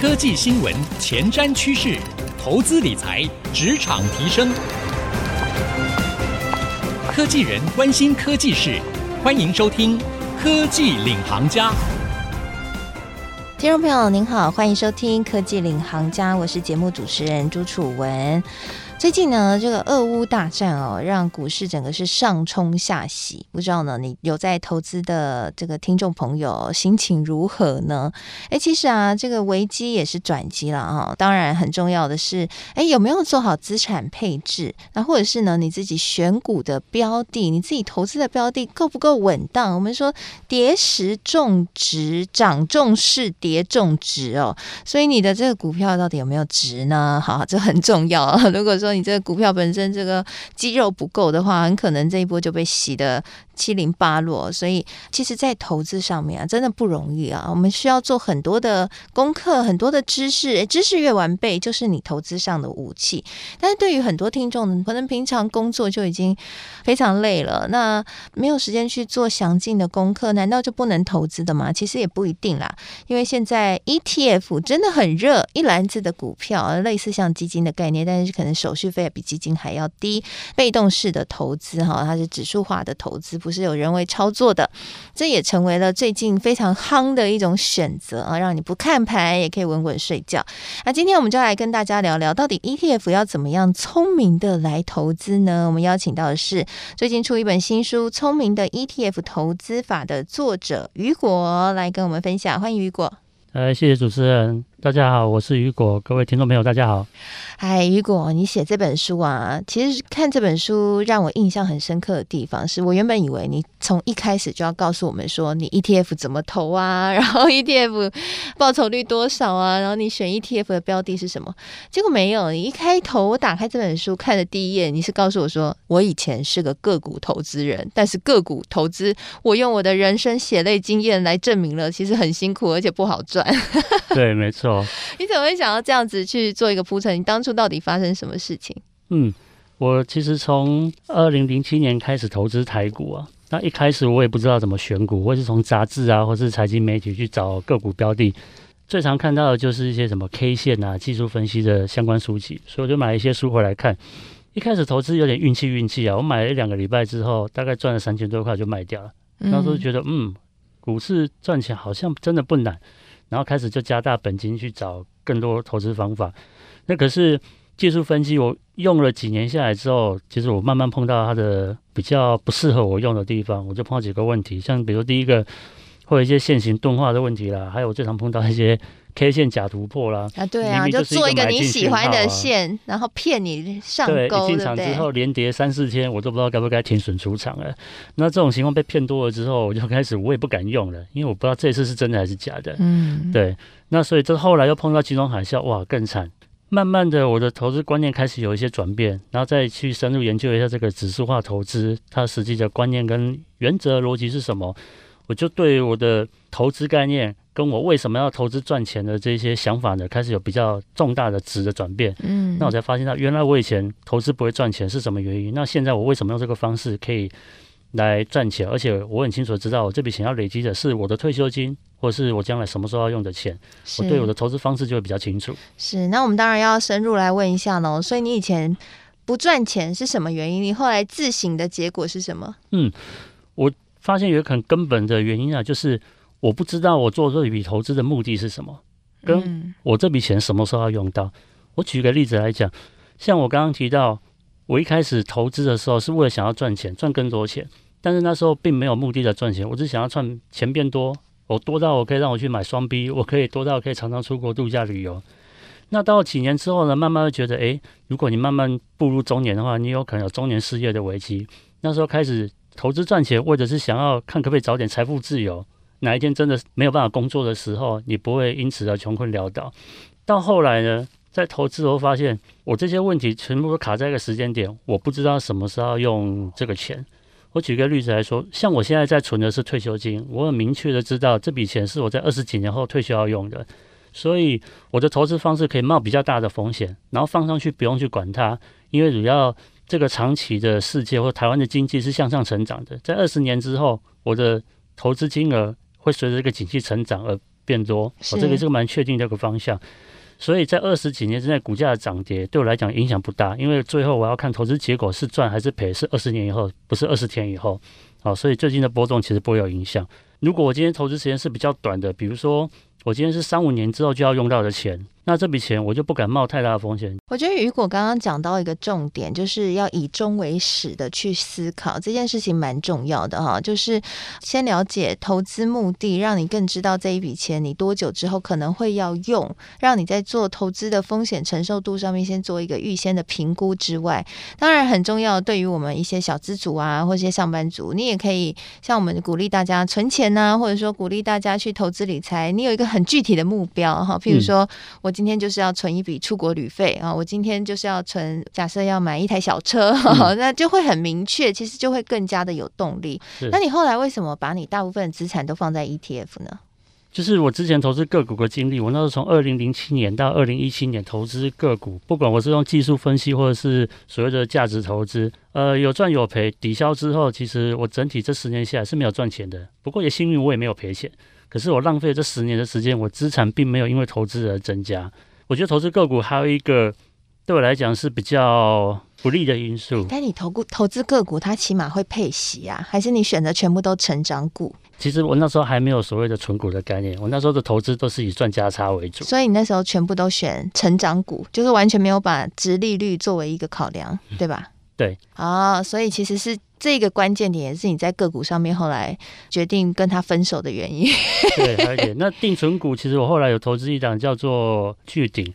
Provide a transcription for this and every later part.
科技新闻、前瞻趋势、投资理财、职场提升，科技人关心科技事，欢迎收听《科技领航家》。听众朋友您好，欢迎收听《科技领航家》，我是节目主持人朱楚文。最近呢，这个俄乌大战哦，让股市整个是上冲下洗。不知道呢，你有在投资的这个听众朋友心情如何呢？哎，其实啊，这个危机也是转机了哈。当然，很重要的是，哎，有没有做好资产配置？那或者是呢，你自己选股的标的，你自己投资的标的够不够稳当？我们说跌时重质，涨重视，跌重质哦。所以你的这个股票到底有没有值呢？好，这很重要。如果说你这个股票本身这个肌肉不够的话，很可能这一波就被洗得七零八落。所以，其实，在投资上面啊，真的不容易啊。我们需要做很多的功课，很多的知识，知识越完备，就是你投资上的武器。但是对于很多听众，可能平常工作就已经非常累了，那没有时间去做详尽的功课，难道就不能投资的吗？其实也不一定啦，因为现在 ETF 真的很热，一篮子的股票，类似像基金的概念，但是可能手续费比基金还要低，被动式的投资哈，它是指数化的投资，不是有人为操作的，这也成为了最近非常夯的一种选择啊，让你不看盘也可以稳稳睡觉。那今天我们就来跟大家聊聊，到底 ETF 要怎么样聪明的来投资呢？我们邀请到的是最近出一本新书《聪明的 ETF 投资法》的作者雨果来跟我们分享，欢迎雨果。呃，谢谢主持人。大家好，我是雨果，各位听众朋友，大家好。嗨，雨果，你写这本书啊，其实看这本书让我印象很深刻的地方，是我原本以为你从一开始就要告诉我们说，你 ETF 怎么投啊，然后 ETF 报酬率多少啊，然后你选 ETF 的标的是什么？结果没有，你一开头我打开这本书看的第一页，你是告诉我说，我以前是个个股投资人，但是个股投资，我用我的人生血泪经验来证明了，其实很辛苦，而且不好赚。对，没错。你怎么会想要这样子去做一个铺陈？你当初到底发生什么事情？嗯，我其实从二零零七年开始投资台股啊，那一开始我也不知道怎么选股，或是从杂志啊，或是财经媒体去找个股标的，最常看到的就是一些什么 K 线啊、技术分析的相关书籍，所以我就买了一些书回来看。一开始投资有点运气，运气啊，我买了一两个礼拜之后，大概赚了三千多块就卖掉了。那时候觉得，嗯，股市赚钱好像真的不难。然后开始就加大本金去找更多投资方法。那可是技术分析，我用了几年下来之后，其实我慢慢碰到它的比较不适合我用的地方，我就碰到几个问题，像比如第一个，会有一些线型钝化的问题啦，还有我最常碰到一些。K 线假突破啦啊，对啊，就做一个你喜欢的线，然后骗你上对？进场之后连跌三四天，我都不知道该不该停损出场了。那这种情况被骗多了之后，我就开始我也不敢用了，因为我不知道这次是真的还是假的。嗯，对。那所以这后来又碰到金融海啸，哇，更惨。慢慢的，我的投资观念开始有一些转变，然后再去深入研究一下这个指数化投资，它实际的观念跟原则逻辑是什么。我就对我的投资概念，跟我为什么要投资赚钱的这些想法呢，开始有比较重大的值的转变。嗯，那我才发现到，原来我以前投资不会赚钱是什么原因？那现在我为什么用这个方式可以来赚钱？而且我很清楚知道，我这笔钱要累积的是我的退休金，或是我将来什么时候要用的钱。我对我的投资方式就会比较清楚。是，那我们当然要深入来问一下喽。所以你以前不赚钱是什么原因？你后来自省的结果是什么？嗯，我。发现有一个很根本的原因啊，就是我不知道我做这笔投资的目的是什么，跟我这笔钱什么时候要用到。我举个例子来讲，像我刚刚提到，我一开始投资的时候是为了想要赚钱，赚更多钱，但是那时候并没有目的的赚钱，我只想要赚钱变多，我多到我可以让我去买双 B，我可以多到可以常常出国度假旅游。那到了几年之后呢，慢慢会觉得，诶，如果你慢慢步入中年的话，你有可能有中年失业的危机。那时候开始。投资赚钱，或者是想要看可不可以早点财富自由，哪一天真的没有办法工作的时候，你不会因此而穷困潦倒。到后来呢，在投资后发现，我这些问题全部都卡在一个时间点，我不知道什么时候用这个钱。我举个例子来说，像我现在在存的是退休金，我很明确的知道这笔钱是我在二十几年后退休要用的，所以我的投资方式可以冒比较大的风险，然后放上去不用去管它，因为主要。这个长期的世界或台湾的经济是向上成长的，在二十年之后，我的投资金额会随着这个景气成长而变多，我、哦、这个是个蛮确定的一个方向。所以在二十几年之内，股价的涨跌对我来讲影响不大，因为最后我要看投资结果是赚还是赔，是二十年以后，不是二十天以后。好、哦，所以最近的波动其实不会有影响。如果我今天投资时间是比较短的，比如说我今天是三五年之后就要用到的钱。那这笔钱我就不敢冒太大的风险。我觉得雨果刚刚讲到一个重点，就是要以终为始的去思考这件事情蛮重要的哈。就是先了解投资目的，让你更知道这一笔钱你多久之后可能会要用，让你在做投资的风险承受度上面先做一个预先的评估之外，当然很重要。对于我们一些小资族啊，或者一些上班族，你也可以像我们鼓励大家存钱呐、啊，或者说鼓励大家去投资理财，你有一个很具体的目标哈。譬如说我。今天就是要存一笔出国旅费啊！我今天就是要存，假设要买一台小车，嗯、那就会很明确，其实就会更加的有动力。那你后来为什么把你大部分资产都放在 ETF 呢？就是我之前投资个股的经历，我那时候从二零零七年到二零一七年投资个股，不管我是用技术分析或者是所谓的价值投资，呃，有赚有赔，抵消之后，其实我整体这十年下来是没有赚钱的。不过也幸运，我也没有赔钱。可是我浪费了这十年的时间，我资产并没有因为投资而增加。我觉得投资个股还有一个对我来讲是比较不利的因素。但你投股投资个股，它起码会配息啊？还是你选择全部都成长股？其实我那时候还没有所谓的存股的概念，我那时候的投资都是以赚价差为主。所以你那时候全部都选成长股，就是完全没有把值利率作为一个考量，对吧？嗯、对。啊，所以其实是。这个关键点也是你在个股上面后来决定跟他分手的原因。对，还有一点，那定存股其实我后来有投资一档叫做巨鼎，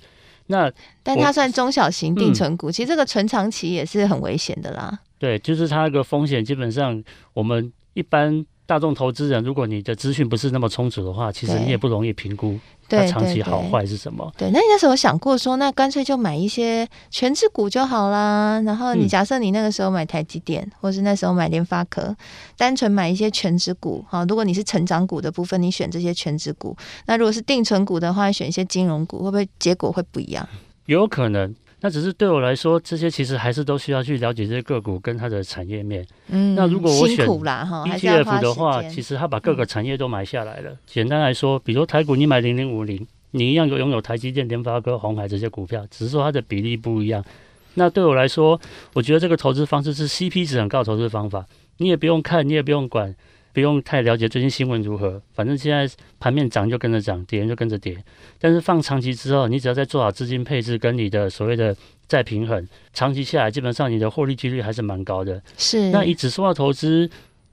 那但它算中小型定存股，嗯、其实这个存长期也是很危险的啦。对，就是它那个风险，基本上我们一般大众投资人，如果你的资讯不是那么充足的话，其实你也不容易评估。它，长期好坏是什么？对，那你那时候想过说，那干脆就买一些全职股就好啦。然后你假设你那个时候买台积电，嗯、或是那时候买联发科，单纯买一些全职股。好，如果你是成长股的部分，你选这些全职股。那如果是定存股的话，选一些金融股，会不会结果会不一样？有可能。那只是对我来说，这些其实还是都需要去了解这些个股跟它的产业面。嗯，那如果我选 ETF 的话，其实它把各个产业都买下来了。嗯、简单来说，比如台股，你买零零五零，你一样有拥有台积电、联发科、红海这些股票，只是说它的比例不一样。那对我来说，我觉得这个投资方式是 CP 值很高的投资方法。你也不用看，你也不用管。不用太了解最近新闻如何，反正现在盘面涨就跟着涨，跌就跟着跌。但是放长期之后，你只要再做好资金配置跟你的所谓的再平衡，长期下来基本上你的获利几率还是蛮高的。是。那以指数化投资。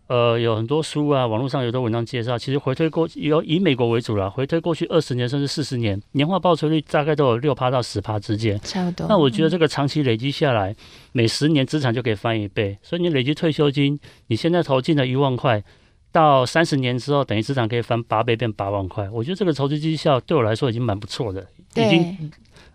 呃，有很多书啊，网络上有的文章介绍。其实回推过，有以美国为主啦，回推过去二十年甚至四十年，年化报酬率大概都有六趴到十趴之间，差不多。那我觉得这个长期累积下来，嗯、每十年资产就可以翻一倍。所以你累积退休金，你现在投进了一万块，到三十年之后，等于资产可以翻八倍，变八万块。我觉得这个投资绩效对我来说已经蛮不错的，已经。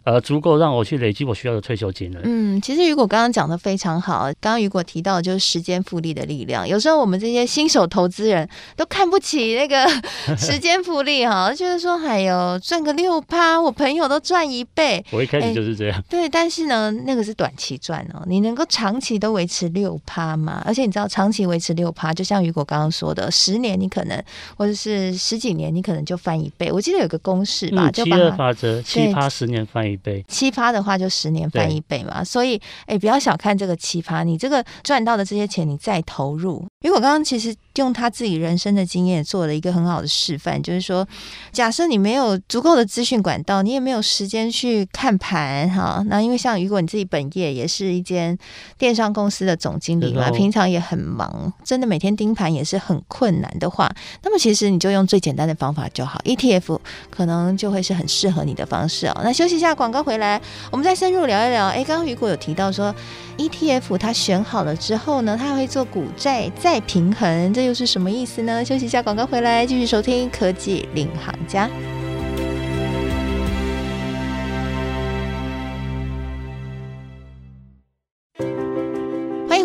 呃，足够让我去累积我需要的退休金了。嗯，其实雨果刚刚讲的非常好。刚刚雨果提到的就是时间复利的力量。有时候我们这些新手投资人都看不起那个 时间复利哈，就是说，哎呦，赚个六趴，我朋友都赚一倍。我一开始就是这样。对，但是呢，那个是短期赚哦。你能够长期都维持六趴吗？而且你知道，长期维持六趴，就像雨果刚刚说的，十年你可能，或者是十几年你可能就翻一倍。我记得有个公式吧，就七二法则，七趴十年翻一倍。七趴的话就十年翻一倍嘛，所以哎，不要小看这个七趴，你这个赚到的这些钱，你再投入。因为我刚刚其实用他自己人生的经验做了一个很好的示范，就是说，假设你没有足够的资讯管道，你也没有时间去看盘哈。那因为像如果你自己本业也是一间电商公司的总经理嘛，平常也很忙，真的每天盯盘也是很困难的话，那么其实你就用最简单的方法就好，ETF 可能就会是很适合你的方式哦。那休息一下广告。回来，我们再深入聊一聊。哎，刚刚雨果有提到说，ETF 它选好了之后呢，它还会做股债再平衡，这又是什么意思呢？休息一下，广告回来继续收听科技领航家。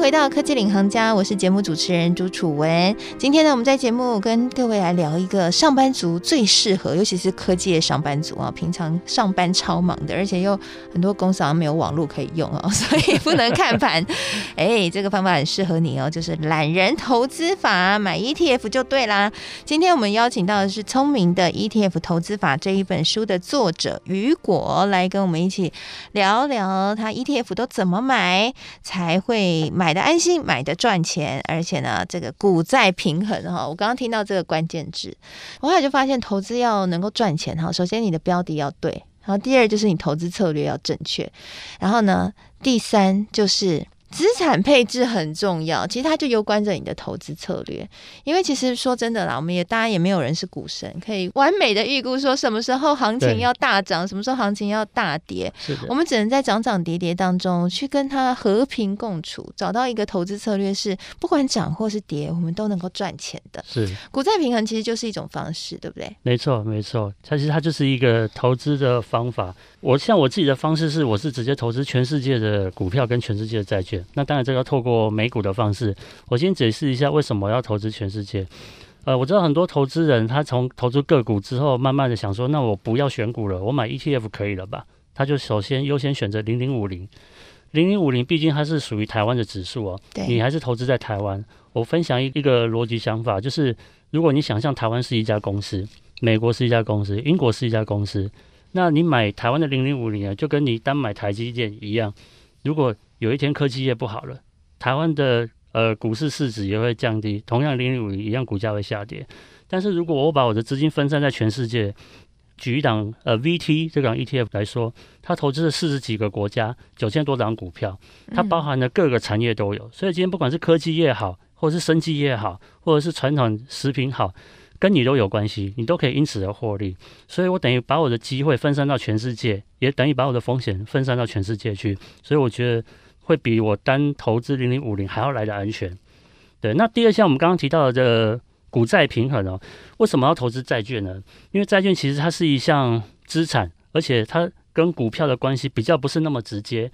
回到科技领航家，我是节目主持人朱楚文。今天呢，我们在节目跟各位来聊一个上班族最适合，尤其是科技的上班族啊，平常上班超忙的，而且又很多公司好像没有网络可以用哦，所以不能看盘。哎，这个方法很适合你哦，就是懒人投资法，买 ETF 就对啦。今天我们邀请到的是《聪明的 ETF 投资法》这一本书的作者雨果，来跟我们一起聊聊他 ETF 都怎么买才会买。买的安心，买的赚钱，而且呢，这个股债平衡哈。我刚刚听到这个关键字，我后来就发现，投资要能够赚钱哈，首先你的标的要对，然后第二就是你投资策略要正确，然后呢，第三就是。资产配置很重要，其实它就攸关着你的投资策略。因为其实说真的啦，我们也当然也没有人是股神，可以完美的预估说什么时候行情要大涨，什么时候行情要大跌。是的，我们只能在涨涨跌跌当中去跟它和平共处，找到一个投资策略是不管涨或是跌，我们都能够赚钱的。是股债平衡其实就是一种方式，对不对？没错，没错，它其实它就是一个投资的方法。我像我自己的方式是，我是直接投资全世界的股票跟全世界的债券。那当然，这个要透过美股的方式。我先解释一下为什么要投资全世界。呃，我知道很多投资人他从投资个股之后，慢慢的想说，那我不要选股了，我买 ETF 可以了吧？他就首先优先选择零零五零。零零五零毕竟它是属于台湾的指数哦。对。你还是投资在台湾。我分享一一个逻辑想法，就是如果你想象台湾是一家公司，美国是一家公司，英国是一家公司。那你买台湾的零零五零啊，就跟你单买台积电一样。如果有一天科技业不好了，台湾的呃股市市值也会降低，同样零零五零一样股价会下跌。但是如果我把我的资金分散在全世界，举一档呃 VT 这档 ETF 来说，它投资了四十几个国家，九千多档股票，它包含了各个产业都有。所以今天不管是科技业好，或者是生技业好，或者是传统食品好。跟你都有关系，你都可以因此而获利，所以我等于把我的机会分散到全世界，也等于把我的风险分散到全世界去，所以我觉得会比我单投资零零五零还要来的安全。对，那第二项我们刚刚提到的这股债平衡哦，为什么要投资债券呢？因为债券其实它是一项资产，而且它跟股票的关系比较不是那么直接。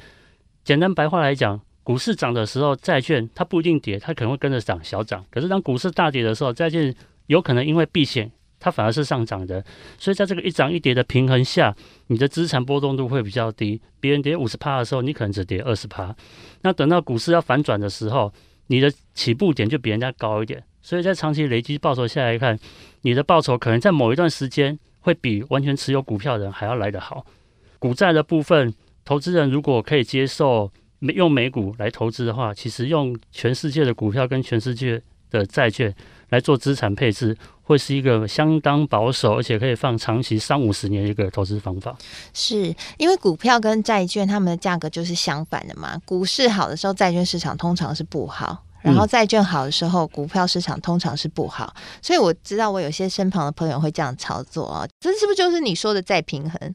简单白话来讲，股市涨的时候，债券它不一定跌，它可能会跟着涨小涨；可是当股市大跌的时候，债券有可能因为避险，它反而是上涨的，所以在这个一涨一跌的平衡下，你的资产波动度会比较低。别人跌五十趴的时候，你可能只跌二十趴。那等到股市要反转的时候，你的起步点就比人家高一点。所以在长期累积报酬下来看，你的报酬可能在某一段时间会比完全持有股票的人还要来得好。股债的部分，投资人如果可以接受用美股来投资的话，其实用全世界的股票跟全世界的债券。来做资产配置，会是一个相当保守，而且可以放长期三五十年的一个投资方法。是因为股票跟债券它们的价格就是相反的嘛？股市好的时候，债券市场通常是不好；然后债券好的时候，股票市场通常是不好。嗯、所以我知道我有些身旁的朋友会这样操作啊，这是不是就是你说的再平衡？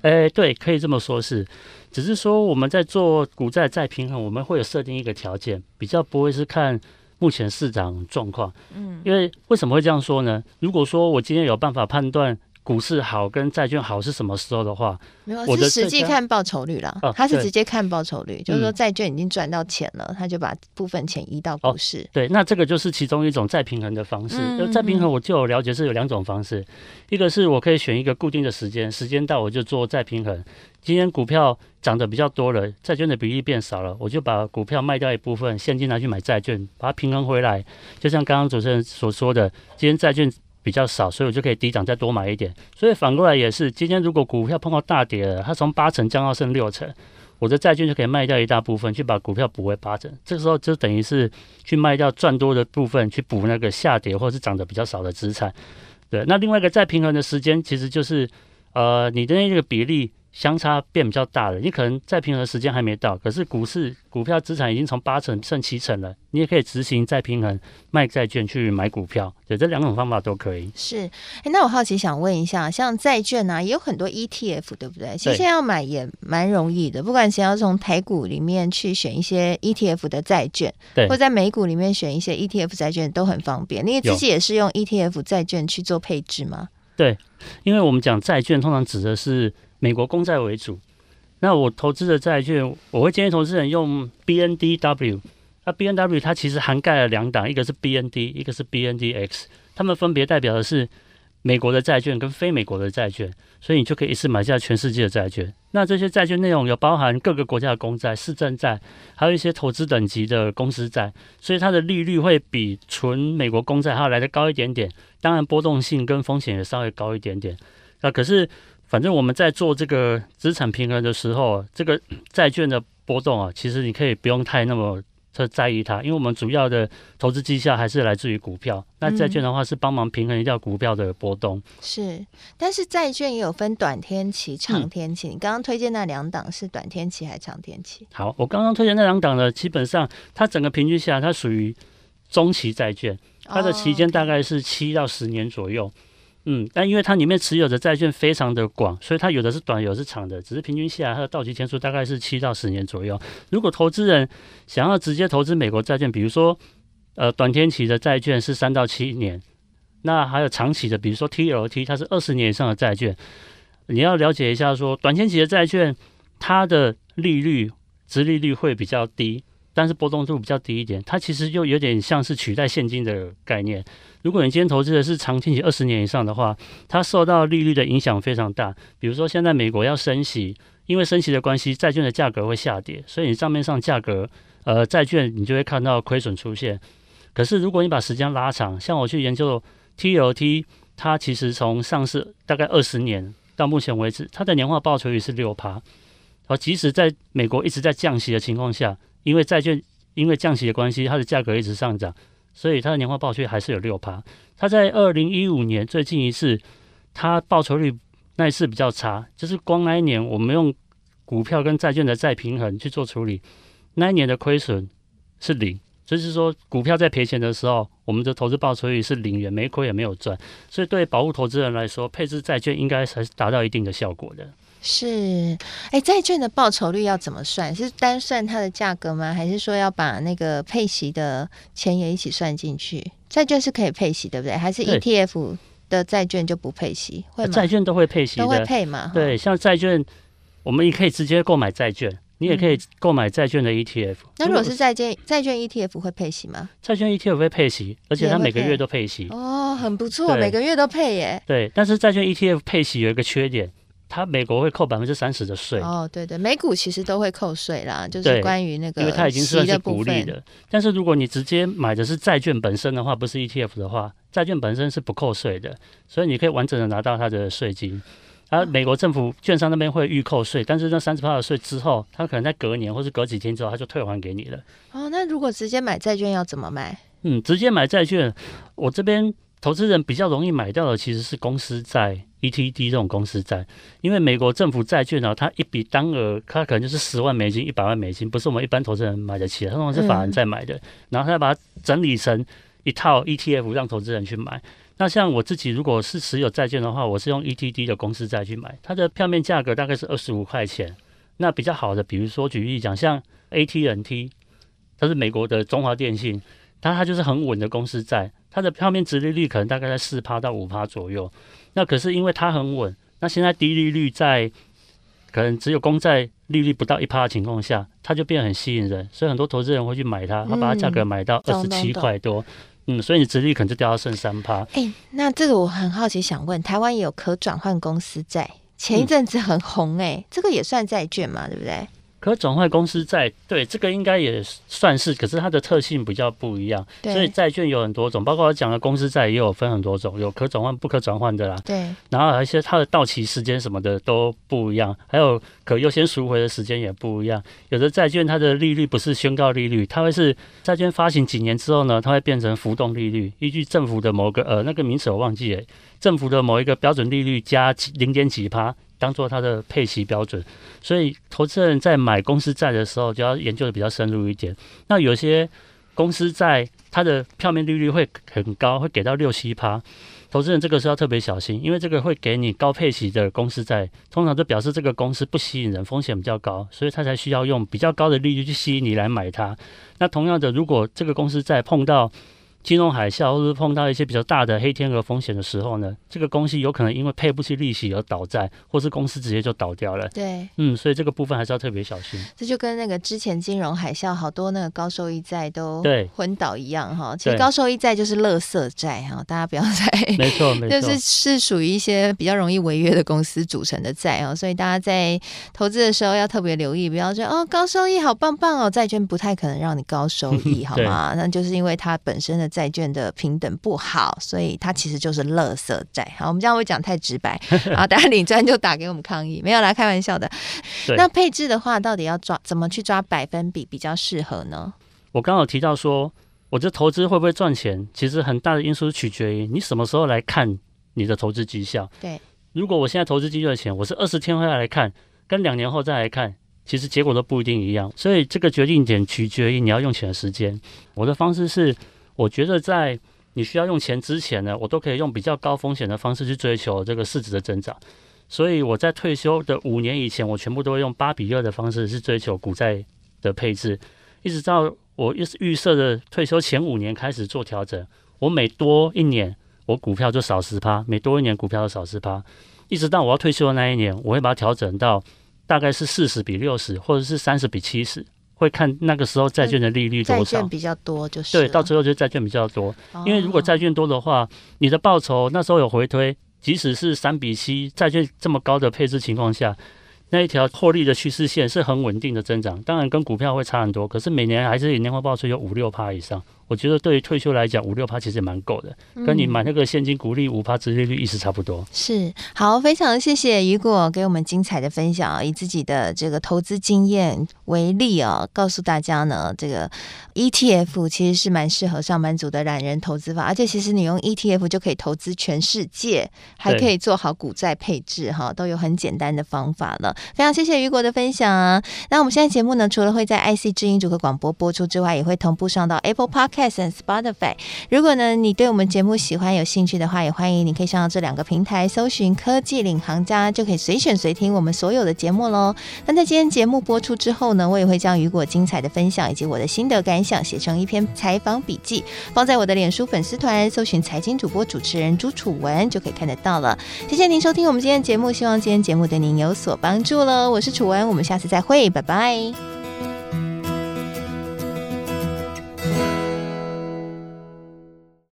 诶，对，可以这么说是，只是说我们在做股债再平衡，我们会有设定一个条件，比较不会是看。目前市场状况，嗯，因为为什么会这样说呢？如果说我今天有办法判断。股市好跟债券好是什么时候的话，没有，我是实际看报酬率啦。哦、他是直接看报酬率，就是说债券已经赚到钱了，嗯，他就把部分钱移到股市。哦。对，那这个就是其中一种再平衡的方式。再平衡，我就有了解是有两种方式，嗯，一个是我可以选一个固定的时间，时间到我就做再平衡。今天股票涨得比较多了，债券的比例变少了，我就把股票卖掉一部分，现金拿去买债券，把它平衡回来。就像刚刚主持人所说的，今天债券。比较少，所以我就可以低档再多买一点。所以反过来也是，今天如果股票碰到大跌了，它从八成降到剩六成，我的债券就可以卖掉一大部分，去把股票补回八成。这个时候就等于是去卖掉赚多的部分，去补那个下跌或是涨得比较少的资产。对，那另外一个再平衡的时间，其实就是呃你的那个比例。相差变比较大了，你可能再平衡的时间还没到，可是股市股票资产已经从八成剩七成了，你也可以执行再平衡卖债券去买股票，对，这两种方法都可以。是，哎，那我好奇想问一下，像债券啊，也有很多 ETF，对不对？其实现在要买也蛮容易的，不管是要从台股里面去选一些 ETF 的债券，对，或在美股里面选一些 ETF 债券都很方便。你自己也是用 ETF 债券去做配置吗？对，因为我们讲债券通常指的是。美国公债为主，那我投资的债券，我会建议投资人用 BNDW，那 B N W 它其实涵盖了两档，一个是 B N D，一个是 B N D X，它们分别代表的是美国的债券跟非美国的债券，所以你就可以一次买下全世界的债券。那这些债券内容有包含各个国家的公债、市政债，还有一些投资等级的公司债，所以它的利率会比纯美国公债还要来得高一点点。当然，波动性跟风险也稍微高一点点。那可是，反正我们在做这个资产平衡的时候，这个债券的波动啊，其实你可以不用太那么。特在意它，因为我们主要的投资绩效还是来自于股票。那债券的话是帮忙平衡一下股票的波动。是，但是债券也有分短天期、长天期。嗯、你刚刚推荐那两档是短天期还是长天期？好，我刚刚推荐那两档呢，基本上它整个平均下来，它属于中期债券，它的期间大概是七到十年左右。哦 okay 嗯，但因为它里面持有的债券非常的广，所以它有的是短，有的是长的，只是平均下来它的到期天数大概是七到十年左右。如果投资人想要直接投资美国债券，比如说呃短天期的债券是三到七年，那还有长期的，比如说 TLT，它是二十年以上的债券，你要了解一下说短天期的债券它的利率、殖利率会比较低。但是波动度比较低一点，它其实又有点像是取代现金的概念。如果你今天投资的是长天期二十年以上的话，它受到利率的影响非常大。比如说现在美国要升息，因为升息的关系，债券的价格会下跌，所以你账面上价格，呃，债券你就会看到亏损出现。可是如果你把时间拉长，像我去研究 TLT，它其实从上市大概二十年到目前为止，它的年化报酬率是六趴。而即使在美国一直在降息的情况下，因为债券因为降息的关系，它的价格一直上涨，所以它的年化报酬率还是有六趴。它在二零一五年最近一次，它报酬率那一次比较差，就是光那一年我们用股票跟债券的再平衡去做处理，那一年的亏损是零，就是说股票在赔钱的时候，我们的投资报酬率是零元，没亏也没有赚。所以对保护投资人来说，配置债券应该还是达到一定的效果的。是，哎，债券的报酬率要怎么算？是单算它的价格吗？还是说要把那个配息的钱也一起算进去？债券是可以配息，对不对？还是 ETF 的债券就不配息？会吗？债券都会配息，都会配嘛？对，像债券，我们也可以直接购买债券，你也可以购买债券的 ETF。嗯、那如果是债券，债券 ETF 会配息吗？债券 ETF 会配息，而且它每个月都配息。哦，很不错，每个月都配耶。对，但是债券 ETF 配息有一个缺点。它美国会扣百分之三十的税哦，对对，美股其实都会扣税啦，就是关于那个，因为它已经算是股利的。但是如果你直接买的是债券本身的话，不是 ETF 的话，债券本身是不扣税的，所以你可以完整的拿到它的税金。而美国政府券商那边会预扣税，但是那三十八的税之后，它可能在隔年或是隔几天之后，它就退还给你了。哦，那如果直接买债券要怎么买？嗯，直接买债券，我这边投资人比较容易买到的其实是公司债。ETD 这种公司债，因为美国政府债券呢，它一笔单额，它可能就是十万美金、一百万美金，不是我们一般投资人买得起的，通常是法人在买的。然后他把它整理成一套 ETF，让投资人去买。那像我自己如果是持有债券的话，我是用 ETD 的公司债去买，它的票面价格大概是二十五块钱。那比较好的，比如说举例讲，像 AT&T，它是美国的中华电信，它它就是很稳的公司债，它的票面值利率可能大概在四趴到五趴左右。那可是因为它很稳，那现在低利率在可能只有公债利率不到一趴的情况下，它就变得很吸引人，所以很多投资人会去买它，他把它价格买到二十七块多，嗯，所以你殖利率可能就掉到剩三趴。哎、欸，那这个我很好奇，想问，台湾也有可转换公司债，前一阵子很红、欸，哎、嗯，这个也算债券嘛，对不对？可转换公司债，对，这个应该也算是，可是它的特性比较不一样。所以债券有很多种，包括我讲的公司债也有分很多种，有可转换、不可转换的啦。对，然后还有一些它的到期时间什么的都不一样，还有可优先赎回的时间也不一样。有的债券它的利率不是宣告利率，它会是债券发行几年之后呢，它会变成浮动利率，依据政府的某个呃那个名词我忘记了，政府的某一个标准利率加零点几趴。当做它的配息标准，所以投资人在买公司债的时候就要研究的比较深入一点。那有些公司债它的票面利率会很高，会给到六七趴，投资人这个时候要特别小心，因为这个会给你高配息的公司债，通常就表示这个公司不吸引人，风险比较高，所以它才需要用比较高的利率去吸引你来买它。那同样的，如果这个公司债碰到金融海啸，或是碰到一些比较大的黑天鹅风险的时候呢，这个公司有可能因为配不起利息而倒债，或是公司直接就倒掉了。对，嗯，所以这个部分还是要特别小心。这就跟那个之前金融海啸，好多那个高收益债都对昏倒一样哈。其实高收益债就是垃圾债哈，大家不要再没错没错，就是是属于一些比较容易违约的公司组成的债哦。所以大家在投资的时候要特别留意，不要说哦高收益好棒棒哦，债券不太可能让你高收益 好吗？那就是因为它本身的债券的平等不好，所以它其实就是垃圾债。好，我们这样会讲太直白，然后大家领专就打给我们抗议，没有啦开玩笑的。那配置的话，到底要抓怎么去抓百分比比较适合呢？我刚好提到说，我这投资会不会赚钱，其实很大的因素取决于你什么时候来看你的投资绩效。对，如果我现在投资绩效的钱，我是二十天后来看，跟两年后再来看，其实结果都不一定一样。所以这个决定点取决于你要用钱的时间。我的方式是，我觉得在你需要用钱之前呢，我都可以用比较高风险的方式去追求这个市值的增长。所以我在退休的五年以前，我全部都会用八比二的方式去追求股债的配置，一直到我预预设的退休前五年开始做调整。我每多一年，我股票就少十趴；每多一年，股票就少十趴。一直到我要退休的那一年，我会把它调整到大概是四十比六十，或者是三十比七十。会看那个时候债券的利率多少，债券比较多就是对，到最后就债券比较多。因为如果债券多的话，你的报酬那时候有回推。即使是三比七，债券这么高的配置情况下，那一条获利的趋势线是很稳定的增长。当然跟股票会差很多，可是每年还是以年化报酬有五六趴以上。我觉得对于退休来讲，五六趴其实也蛮够的，跟你买那个现金股利五趴殖利率意思差不多。嗯、是好，非常谢谢雨果给我们精彩的分享，以自己的这个投资经验为例啊，告诉大家呢，这个 ETF 其实是蛮适合上班族的懒人投资法，而且其实你用 ETF 就可以投资全世界，还可以做好股债配置哈，都有很简单的方法了。非常谢谢雨果的分享啊。那我们现在节目呢，除了会在 IC 知音主客广播播出之外，也会同步上到 Apple Podcast。Spotify，如果呢你对我们节目喜欢有兴趣的话，也欢迎你可以上到这两个平台搜寻“科技领航家”，就可以随选随听我们所有的节目喽。那在今天节目播出之后呢，我也会将雨果精彩的分享以及我的心得感想写成一篇采访笔记，放在我的脸书粉丝团，搜寻“财经主播主持人朱楚文”就可以看得到了。谢谢您收听我们今天节目，希望今天节目对您有所帮助喽。我是楚文，我们下次再会，拜拜。